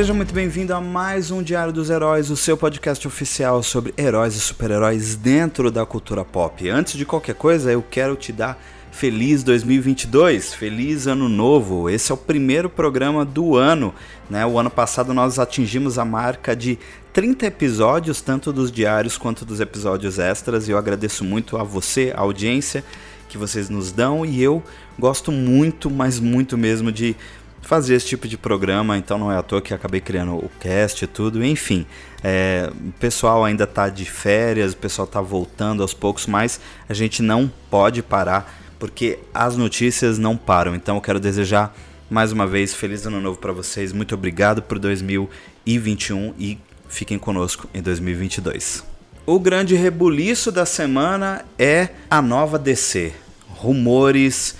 Seja muito bem-vindo a mais um Diário dos Heróis, o seu podcast oficial sobre heróis e super-heróis dentro da cultura pop. Antes de qualquer coisa, eu quero te dar feliz 2022, feliz ano novo. Esse é o primeiro programa do ano, né? O ano passado nós atingimos a marca de 30 episódios, tanto dos diários quanto dos episódios extras, e eu agradeço muito a você, a audiência que vocês nos dão, e eu gosto muito, mas muito mesmo de fazer esse tipo de programa, então não é à toa que acabei criando o cast e tudo, enfim. É, o pessoal ainda está de férias, o pessoal está voltando aos poucos, mas a gente não pode parar porque as notícias não param. Então eu quero desejar mais uma vez feliz ano novo para vocês. Muito obrigado por 2021 e fiquem conosco em 2022. O grande rebuliço da semana é a nova DC. Rumores,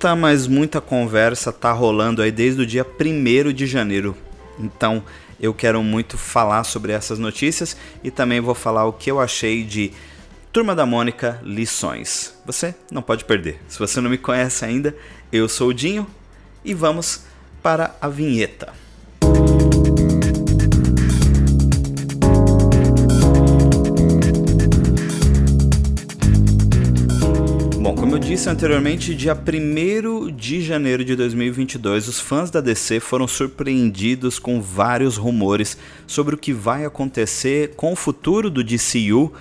muita, mas muita conversa tá rolando aí desde o dia 1 de janeiro. Então, eu quero muito falar sobre essas notícias e também vou falar o que eu achei de Turma da Mônica Lições. Você não pode perder. Se você não me conhece ainda, eu sou o Dinho e vamos para a vinheta. Disse anteriormente, dia 1 de janeiro de 2022, os fãs da DC foram surpreendidos com vários rumores sobre o que vai acontecer com o futuro do DCU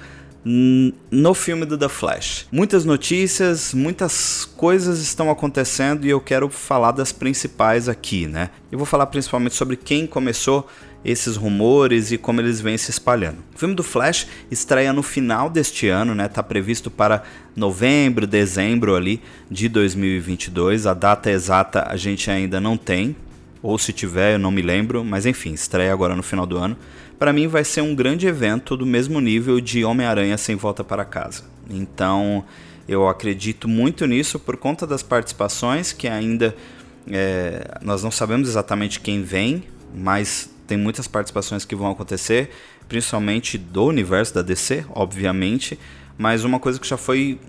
no filme do The Flash. Muitas notícias, muitas coisas estão acontecendo e eu quero falar das principais aqui, né? Eu vou falar principalmente sobre quem começou esses rumores e como eles vêm se espalhando. O filme do Flash estreia no final deste ano, né? Tá previsto para novembro, dezembro ali de 2022. A data exata a gente ainda não tem, ou se tiver, eu não me lembro, mas enfim, estreia agora no final do ano. Para mim vai ser um grande evento do mesmo nível de Homem-Aranha sem volta para casa. Então, eu acredito muito nisso por conta das participações que ainda é, nós não sabemos exatamente quem vem, mas tem muitas participações que vão acontecer, principalmente do universo da DC, obviamente, mas uma coisa que já foi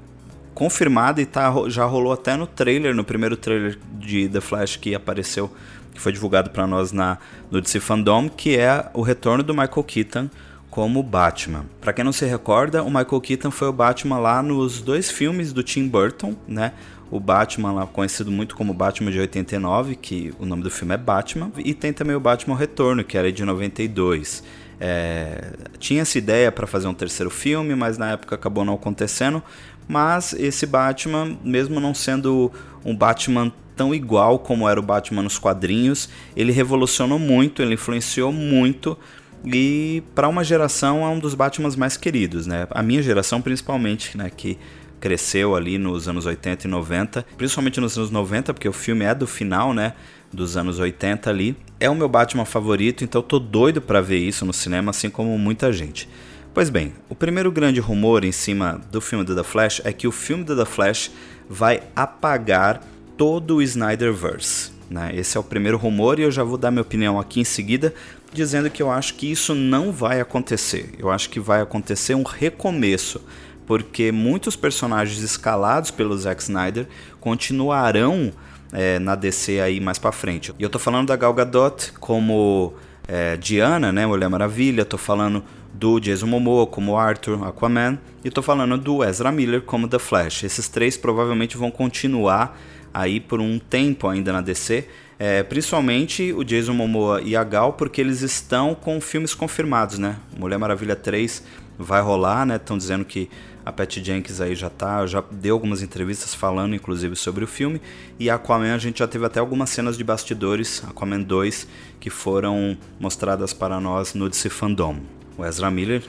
confirmada e tá, já rolou até no trailer, no primeiro trailer de The Flash que apareceu, que foi divulgado para nós na, no DC Fandom, que é o retorno do Michael Keaton como Batman. Para quem não se recorda, o Michael Keaton foi o Batman lá nos dois filmes do Tim Burton, né? O Batman lá conhecido muito como Batman de 89, que o nome do filme é Batman, e tem também o Batman Retorno, que era de 92. É, tinha essa ideia para fazer um terceiro filme, mas na época acabou não acontecendo. Mas esse Batman, mesmo não sendo um Batman tão igual como era o Batman nos quadrinhos, ele revolucionou muito, ele influenciou muito e para uma geração é um dos Batmans mais queridos, né? A minha geração principalmente, né, que cresceu ali nos anos 80 e 90, principalmente nos anos 90, porque o filme é do final, né? Dos anos 80 ali. É o meu Batman favorito, então tô doido para ver isso no cinema, assim como muita gente. Pois bem, o primeiro grande rumor em cima do filme do The Flash é que o filme do The Flash vai apagar todo o Snyderverse. Né? Esse é o primeiro rumor e eu já vou dar minha opinião aqui em seguida, dizendo que eu acho que isso não vai acontecer. Eu acho que vai acontecer um recomeço porque muitos personagens escalados pelo Zack Snyder continuarão é, na DC aí mais para frente. E eu tô falando da Gal Gadot como é, Diana, né, Mulher Maravilha, tô falando do Jason Momoa como Arthur, Aquaman, e tô falando do Ezra Miller como The Flash. Esses três provavelmente vão continuar aí por um tempo ainda na DC, é, principalmente o Jason Momoa e a Gal, porque eles estão com filmes confirmados, né? Mulher Maravilha 3 vai rolar, né? Estão dizendo que a Patty Jenkins aí já tá, já deu algumas entrevistas falando inclusive sobre o filme. E Aquaman a gente já teve até algumas cenas de bastidores, Aquaman 2, que foram mostradas para nós no DC Fandom. O Ezra Miller,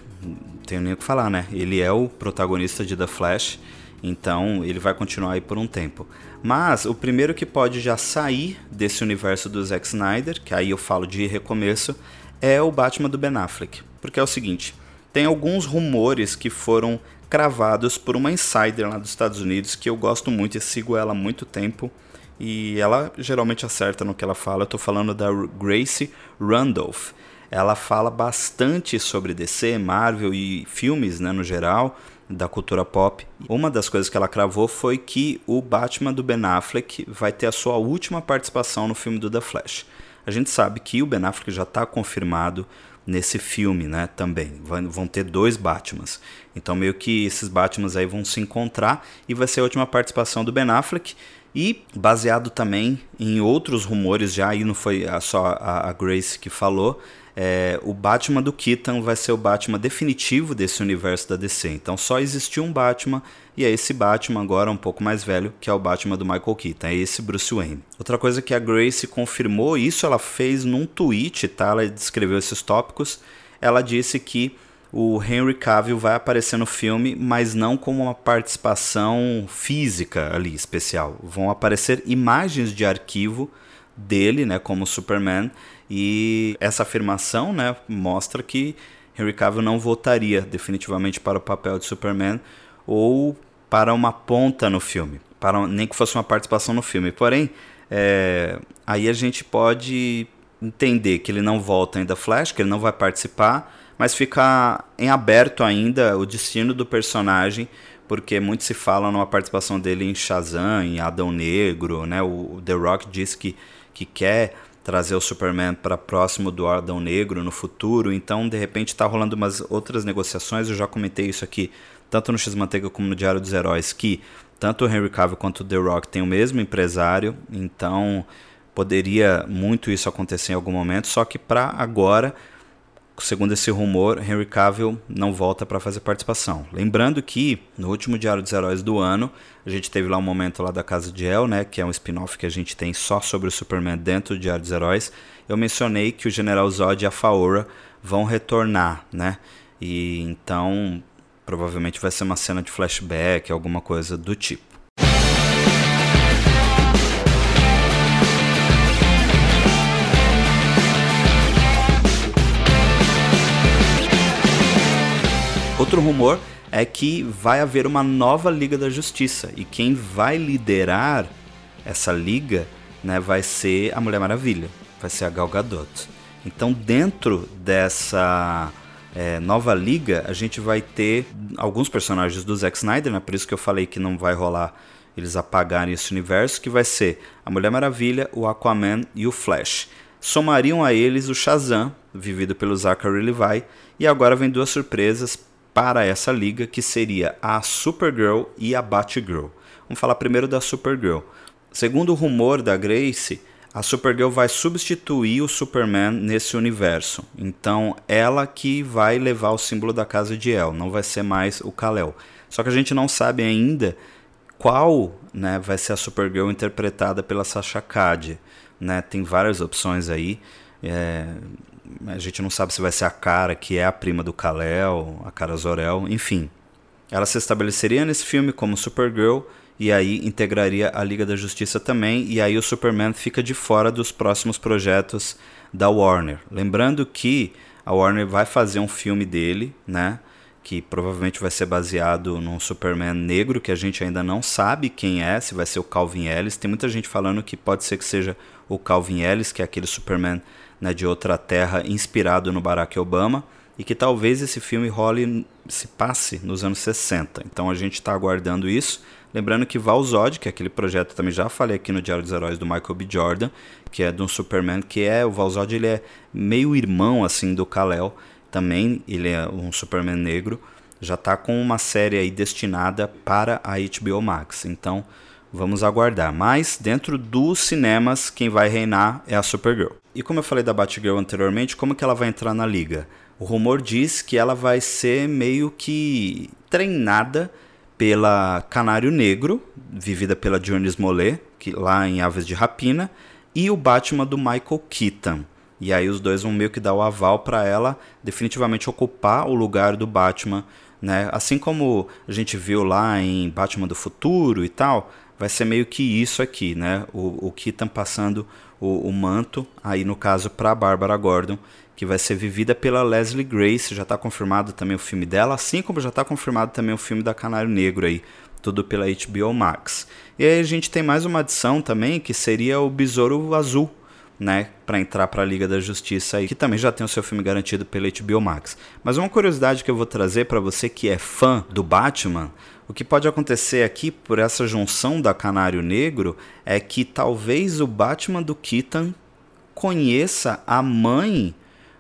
tenho nem o que falar, né? Ele é o protagonista de The Flash, então ele vai continuar aí por um tempo. Mas o primeiro que pode já sair desse universo do Zack Snyder, que aí eu falo de recomeço, é o Batman do Ben Affleck. Porque é o seguinte, tem alguns rumores que foram cravados por uma insider lá dos Estados Unidos que eu gosto muito e sigo ela há muito tempo. E ela geralmente acerta no que ela fala. Eu tô falando da Grace Randolph. Ela fala bastante sobre DC, Marvel e filmes, né, no geral, da cultura pop. Uma das coisas que ela cravou foi que o Batman do Ben Affleck vai ter a sua última participação no filme do The Flash. a gente sabe que o Ben Affleck já está confirmado nesse filme, né, também. Vão ter dois Batmans. Então meio que esses Batmans aí vão se encontrar e vai ser a última participação do Ben Affleck. E baseado também em outros rumores, já aí não foi só a Grace que falou, é, o Batman do Keaton vai ser o Batman definitivo desse universo da DC. Então só existiu um Batman e é esse Batman agora um pouco mais velho, que é o Batman do Michael Keaton, é esse Bruce Wayne. Outra coisa que a Grace confirmou, isso ela fez num tweet, tá? Ela descreveu esses tópicos. Ela disse que o Henry Cavill vai aparecer no filme, mas não como uma participação física ali especial. Vão aparecer imagens de arquivo dele, né, como Superman, e essa afirmação, né, mostra que Henry Cavill não votaria definitivamente para o papel de Superman ou para uma ponta no filme, para nem que fosse uma participação no filme. Porém, é, aí a gente pode entender que ele não volta ainda Flash, que ele não vai participar, mas fica em aberto ainda o destino do personagem, porque muito se fala numa participação dele em Shazam, em Adão Negro, né? O The Rock disse que, que quer trazer o Superman para próximo do Adão Negro no futuro, então de repente está rolando umas outras negociações, eu já comentei isso aqui, tanto no X-Manteiga como no Diário dos Heróis, que tanto o Henry Cavill quanto o The Rock têm o mesmo empresário, então poderia muito isso acontecer em algum momento, só que para agora segundo esse rumor, Henry Cavill não volta para fazer participação. Lembrando que no último Diário dos Heróis do ano, a gente teve lá um momento lá da Casa de El, né, que é um spin-off que a gente tem só sobre o Superman dentro do Diário dos Heróis. Eu mencionei que o General Zod e a Faora vão retornar, né? E então provavelmente vai ser uma cena de flashback, alguma coisa do tipo. Outro rumor é que vai haver uma nova Liga da Justiça e quem vai liderar essa liga né, vai ser a Mulher Maravilha, vai ser a Gal Gadot. Então, dentro dessa é, nova liga, a gente vai ter alguns personagens do Zack Snyder, né, por isso que eu falei que não vai rolar eles apagarem esse universo, que vai ser a Mulher Maravilha, o Aquaman e o Flash. Somariam a eles o Shazam, vivido pelo Zachary Levi, e agora vem duas surpresas para essa liga, que seria a Supergirl e a Batgirl. Vamos falar primeiro da Supergirl. Segundo o rumor da Grace, a Supergirl vai substituir o Superman nesse universo. Então, ela que vai levar o símbolo da casa de El, não vai ser mais o Kal-El. Só que a gente não sabe ainda qual né, vai ser a Supergirl interpretada pela Sasha Cad. Né? Tem várias opções aí. É, a gente não sabe se vai ser a cara que é a prima do Kal-El, a cara Zor-El, enfim. Ela se estabeleceria nesse filme como Supergirl e aí integraria a Liga da Justiça também, e aí o Superman fica de fora dos próximos projetos da Warner. Lembrando que a Warner vai fazer um filme dele, né? Que provavelmente vai ser baseado num Superman negro que a gente ainda não sabe quem é, se vai ser o Calvin Ellis. Tem muita gente falando que pode ser que seja o Calvin Ellis, que é aquele Superman né, de outra terra inspirado no Barack Obama e que talvez esse filme role se passe nos anos 60. Então a gente está aguardando isso. Lembrando que Valzod, que é aquele projeto também já falei aqui no Diário dos Heróis do Michael B. Jordan, que é um Superman que é o Valzod ele é meio irmão assim do Kal-El, também ele é um Superman negro, já está com uma série aí destinada para a HBO Max. Então Vamos aguardar. Mas dentro dos cinemas, quem vai reinar é a Supergirl. E como eu falei da Batgirl anteriormente, como que ela vai entrar na liga? O rumor diz que ela vai ser meio que treinada pela Canário Negro, vivida pela Dionys Mollet, que lá em Aves de Rapina, e o Batman do Michael Keaton. E aí os dois vão meio que dar o aval para ela definitivamente ocupar o lugar do Batman, né? Assim como a gente viu lá em Batman do Futuro e tal, vai ser meio que isso aqui, né? O, o Keaton passando o, o manto, aí no caso para Bárbara Gordon, que vai ser vivida pela Leslie Grace, já está confirmado também o filme dela, assim como já está confirmado também o filme da Canário Negro aí, tudo pela HBO Max. E aí a gente tem mais uma adição também, que seria o Besouro Azul, né, para entrar para a Liga da Justiça aí, que também já tem o seu filme garantido pela HBO Max. Mas uma curiosidade que eu vou trazer para você que é fã do Batman, o que pode acontecer aqui por essa junção da Canário Negro é que talvez o Batman do Keaton conheça a mãe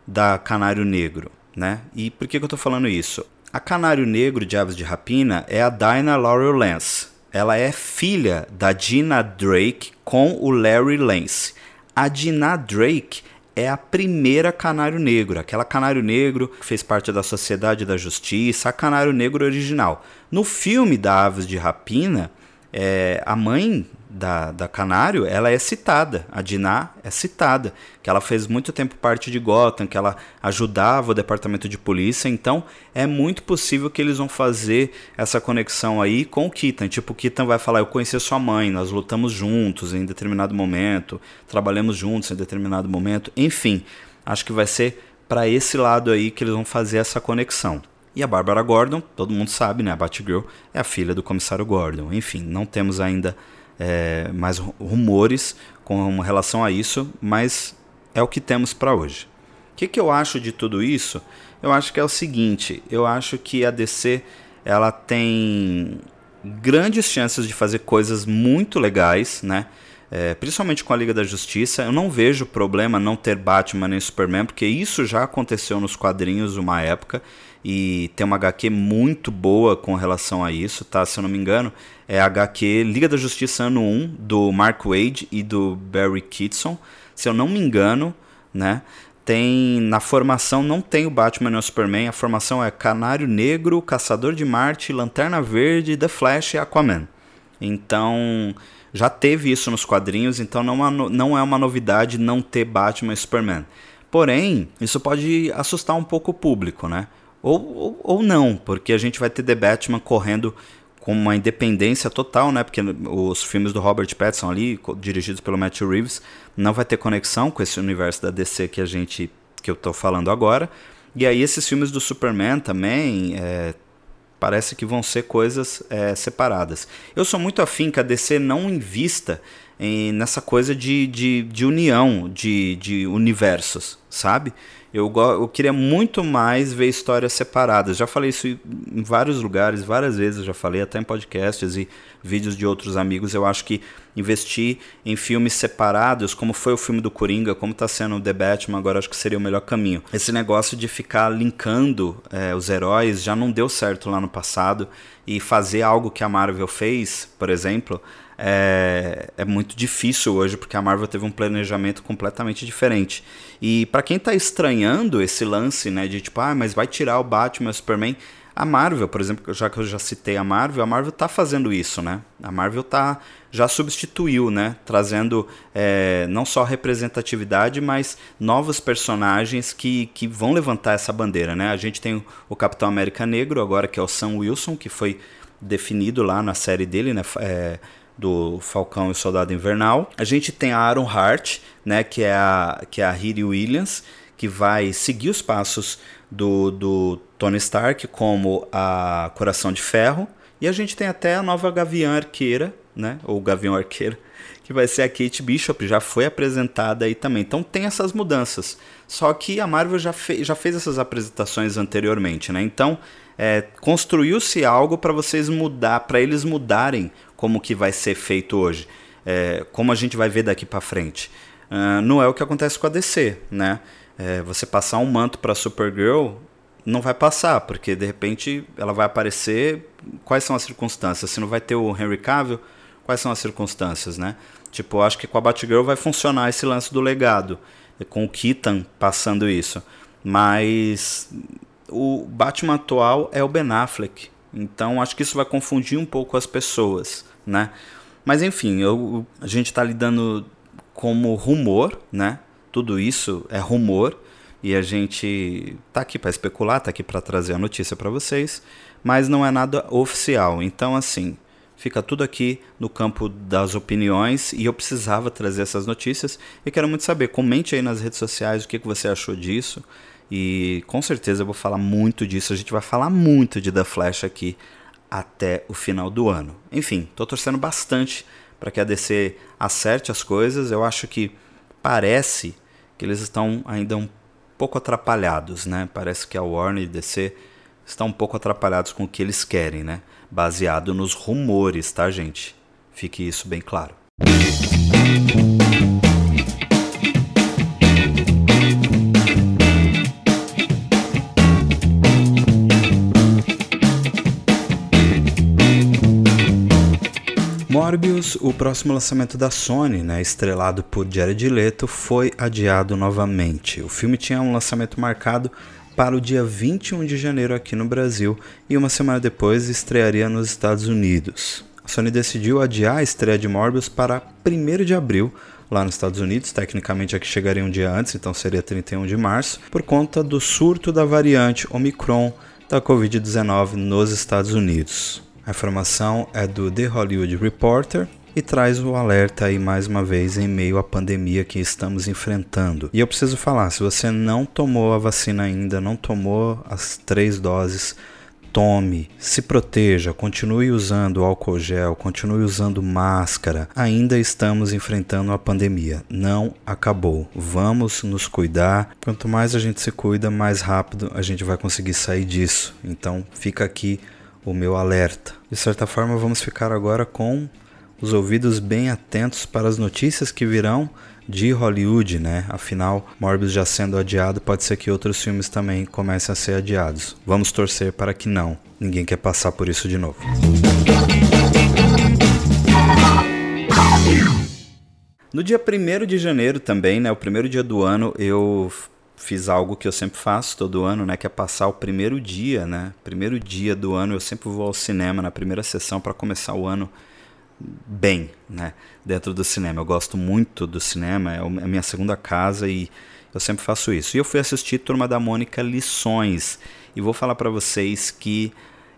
da Canário Negro, né? E por que, que eu estou falando isso? A Canário Negro de Aves de Rapina é a Dinah Laurel Lance. Ela é filha da Gina Drake com o Larry Lance. A Gina Drake é a primeira canário negro, aquela canário negro que fez parte da Sociedade da Justiça, a canário negro original. No filme da Aves de Rapina, é, a mãe da, da Canário, ela é citada, a Diná é citada, que ela fez muito tempo parte de Gotham, que ela ajudava o departamento de polícia, então é muito possível que eles vão fazer essa conexão aí com o Keaton, tipo, o Keaton vai falar, eu conheci sua mãe, nós lutamos juntos em determinado momento, trabalhamos juntos em determinado momento, enfim, acho que vai ser para esse lado aí que eles vão fazer essa conexão. E a Bárbara Gordon, todo mundo sabe, né? A Batgirl é a filha do comissário Gordon. Enfim, não temos ainda é, mais rumores com relação a isso, mas é o que temos para hoje. O que, que eu acho de tudo isso? Eu acho que é o seguinte: eu acho que a DC ela tem grandes chances de fazer coisas muito legais, né? É, principalmente com a Liga da Justiça. Eu não vejo problema não ter Batman nem Superman, porque isso já aconteceu nos quadrinhos uma época e tem uma HQ muito boa com relação a isso, tá? Se eu não me engano, é a HQ Liga da Justiça ano 1 do Mark Wade e do Barry Kitson. Se eu não me engano, né? Tem na formação não tem o Batman e o Superman, a formação é Canário Negro, Caçador de Marte, Lanterna Verde, The Flash e Aquaman. Então, já teve isso nos quadrinhos, então não, é não é uma novidade não ter Batman e Superman. Porém, isso pode assustar um pouco o público, né? Ou, ou, ou, não, porque a gente vai ter The Batman correndo com uma independência total, né? Porque os filmes do Robert Pattinson ali, dirigidos pelo Matthew Reeves, não vai ter conexão com esse universo da DC que a gente que eu tô falando agora. E aí esses filmes do Superman também é, parece que vão ser coisas é, separadas. Eu sou muito afim que a DC não invista em, nessa coisa de, de, de união de, de universos, sabe? Eu, eu queria muito mais ver histórias separadas. Já falei isso em vários lugares, várias vezes já falei, até em podcasts e vídeos de outros amigos. Eu acho que investir em filmes separados, como foi o filme do Coringa, como está sendo o The Batman, agora acho que seria o melhor caminho. Esse negócio de ficar linkando é, os heróis já não deu certo lá no passado. E fazer algo que a Marvel fez, por exemplo, é, é muito difícil hoje, porque a Marvel teve um planejamento completamente diferente. E para quem está estranhando esse lance, né, de tipo, ah, mas vai tirar o Batman o Superman, a Marvel, por exemplo, já que eu já citei a Marvel, a Marvel está fazendo isso, né? A Marvel tá, já substituiu, né? Trazendo é, não só representatividade, mas novos personagens que, que vão levantar essa bandeira, né? A gente tem o Capitão América Negro, agora que é o Sam Wilson, que foi definido lá na série dele, né? É, do Falcão e o Soldado Invernal. A gente tem a Aaron Hart, né, que é a, que é a Riri Williams, que vai seguir os passos do, do Tony Stark como a Coração de Ferro. E a gente tem até a nova Gavião Arqueira, né, ou Gavião Arqueira, que vai ser a Kate Bishop, já foi apresentada aí também. Então tem essas mudanças. Só que a Marvel já, fe já fez essas apresentações anteriormente, né? Então é, construiu-se algo para vocês mudar, para eles mudarem como que vai ser feito hoje, é, como a gente vai ver daqui para frente. Uh, não é o que acontece com a DC, né? É, você passar um manto para Supergirl não vai passar, porque de repente ela vai aparecer. Quais são as circunstâncias? Se não vai ter o Henry Cavill, quais são as circunstâncias, né? Tipo, acho que com a Batgirl vai funcionar esse lance do legado, com o Keaton passando isso. Mas o Batman atual é o Ben Affleck, então acho que isso vai confundir um pouco as pessoas né? Mas enfim, eu, a gente está lidando como rumor, né? Tudo isso é rumor e a gente tá aqui para especular, tá aqui para trazer a notícia para vocês, mas não é nada oficial. Então assim, fica tudo aqui no campo das opiniões e eu precisava trazer essas notícias e quero muito saber. Comente aí nas redes sociais o que, que você achou disso e com certeza eu vou falar muito disso. A gente vai falar muito de The Flash aqui até o final do ano. Enfim, estou torcendo bastante para que a DC acerte as coisas. Eu acho que parece que eles estão ainda um pouco atrapalhados, né? Parece que a Warner e DC estão um pouco atrapalhados com o que eles querem, né? Baseado nos rumores, tá, gente? Fique isso bem claro. O próximo lançamento da Sony, né, estrelado por Jared Leto, foi adiado novamente. O filme tinha um lançamento marcado para o dia 21 de janeiro aqui no Brasil e uma semana depois estrearia nos Estados Unidos. A Sony decidiu adiar a estreia de Morbius para 1 de abril, lá nos Estados Unidos, tecnicamente aqui chegaria um dia antes, então seria 31 de março, por conta do surto da variante Omicron da Covid-19 nos Estados Unidos. A informação é do The Hollywood Reporter e traz o alerta aí mais uma vez em meio à pandemia que estamos enfrentando. E eu preciso falar, se você não tomou a vacina ainda, não tomou as três doses, tome, se proteja, continue usando álcool gel, continue usando máscara. Ainda estamos enfrentando a pandemia, não acabou. Vamos nos cuidar. Quanto mais a gente se cuida, mais rápido a gente vai conseguir sair disso. Então, fica aqui o meu alerta. De certa forma, vamos ficar agora com os ouvidos bem atentos para as notícias que virão de Hollywood, né? Afinal, Morbius já sendo adiado, pode ser que outros filmes também comecem a ser adiados. Vamos torcer para que não. Ninguém quer passar por isso de novo. No dia 1 de janeiro também, né, o primeiro dia do ano, eu fiz algo que eu sempre faço todo ano, né, que é passar o primeiro dia, né? Primeiro dia do ano eu sempre vou ao cinema na primeira sessão para começar o ano bem, né, dentro do cinema. Eu gosto muito do cinema, é, é a minha segunda casa e eu sempre faço isso. E eu fui assistir Turma da Mônica Lições e vou falar para vocês que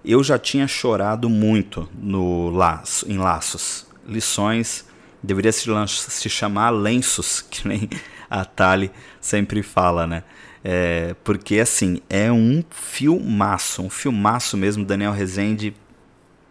eu já tinha chorado muito no laço, em Laços. Lições deveria se, se chamar Lenços, que nem a Tali sempre fala, né? É, porque assim, é um filmaço, um filmaço mesmo. Daniel Rezende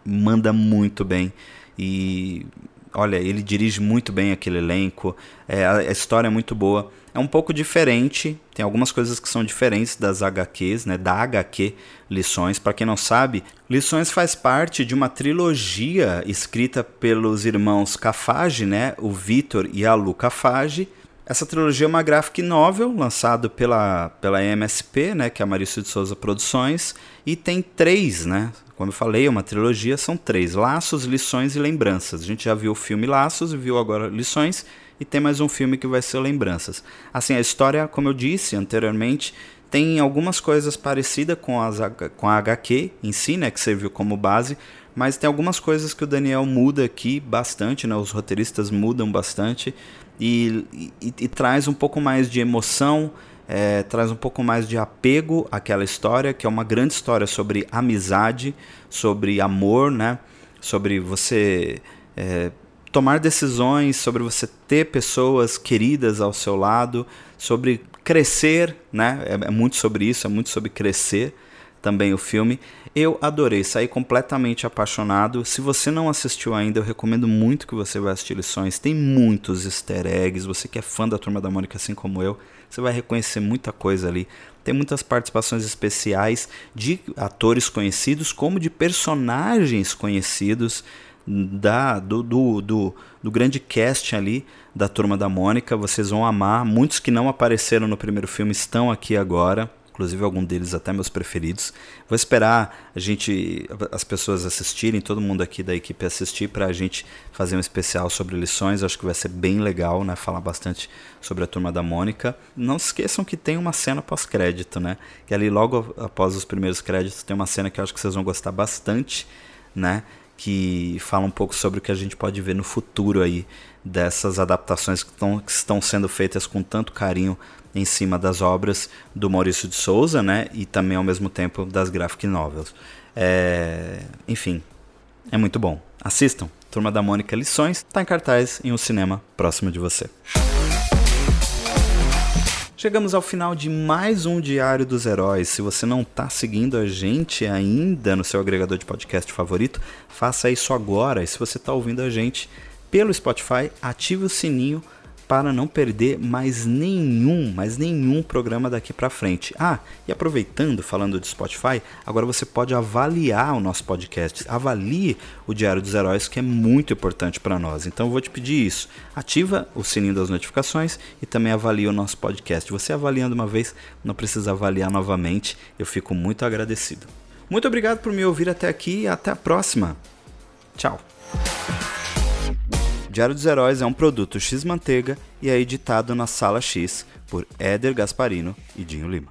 manda muito bem. E olha, ele dirige muito bem aquele elenco, é, a, história é muito boa. É um pouco diferente, tem algumas coisas que são diferentes das HQs, né, da HQ Lições. Para quem não sabe, Lições faz parte de uma trilogia escrita pelos irmãos Cafage, né, o Vitor e a Lu Cafage. Essa trilogia é uma graphic novel lançado pela, pela MSP, né, que é a Marício de Souza Produções, e tem três, né, como eu falei, é uma trilogia, são três: Laços, Lições e Lembranças. A gente já viu o filme Laços e viu agora Lições, e tem mais um filme que vai ser Lembranças. Assim, a história, como eu disse anteriormente, tem algumas coisas parecidas com, as, com a HQ em si, né, que serviu como base, mas tem algumas coisas que o Daniel muda aqui bastante, né, os roteiristas mudam bastante e, e, e traz um pouco mais de emoção é, traz um pouco mais de apego àquela história, que é uma grande história sobre amizade, sobre amor, né? sobre você é, tomar decisões, sobre você ter pessoas queridas ao seu lado, sobre crescer, né? é, é muito sobre isso, é muito sobre crescer também o filme. Eu adorei, saí completamente apaixonado. Se você não assistiu ainda, eu recomendo muito que você vá assistir Lições. Tem muitos easter eggs. Você que é fã da Turma da Mônica, assim como eu, você vai reconhecer muita coisa ali. Tem muitas participações especiais de atores conhecidos, como de personagens conhecidos da do, do, do, do grande cast ali da Turma da Mônica. Vocês vão amar. Muitos que não apareceram no primeiro filme estão aqui agora inclusive algum deles até meus preferidos. Vou esperar a gente, as pessoas assistirem, todo mundo aqui da equipe assistir para a gente fazer um especial sobre lições. Acho que vai ser bem legal, né? Falar bastante sobre a turma da Mônica. Não se esqueçam que tem uma cena pós-crédito, né? Que ali logo após os primeiros créditos tem uma cena que eu acho que vocês vão gostar bastante, né? Que fala um pouco sobre o que a gente pode ver no futuro aí dessas adaptações que, tão, que estão sendo feitas com tanto carinho em cima das obras do Maurício de Souza, né? E também ao mesmo tempo das graphic novels. É... Enfim, é muito bom. Assistam. Turma da Mônica Lições está em cartaz em um cinema próximo de você. Chegamos ao final de mais um Diário dos Heróis. Se você não está seguindo a gente ainda no seu agregador de podcast favorito, faça isso agora. E se você está ouvindo a gente pelo Spotify, ative o sininho para não perder mais nenhum, mais nenhum programa daqui para frente. Ah, e aproveitando, falando de Spotify, agora você pode avaliar o nosso podcast. Avalie o Diário dos Heróis, que é muito importante para nós. Então eu vou te pedir isso. Ativa o sininho das notificações e também avalie o nosso podcast. Você avaliando uma vez, não precisa avaliar novamente. Eu fico muito agradecido. Muito obrigado por me ouvir até aqui e até a próxima. Tchau. Diário dos Heróis é um produto X Manteiga e é editado na Sala X por Éder Gasparino e Dinho Lima.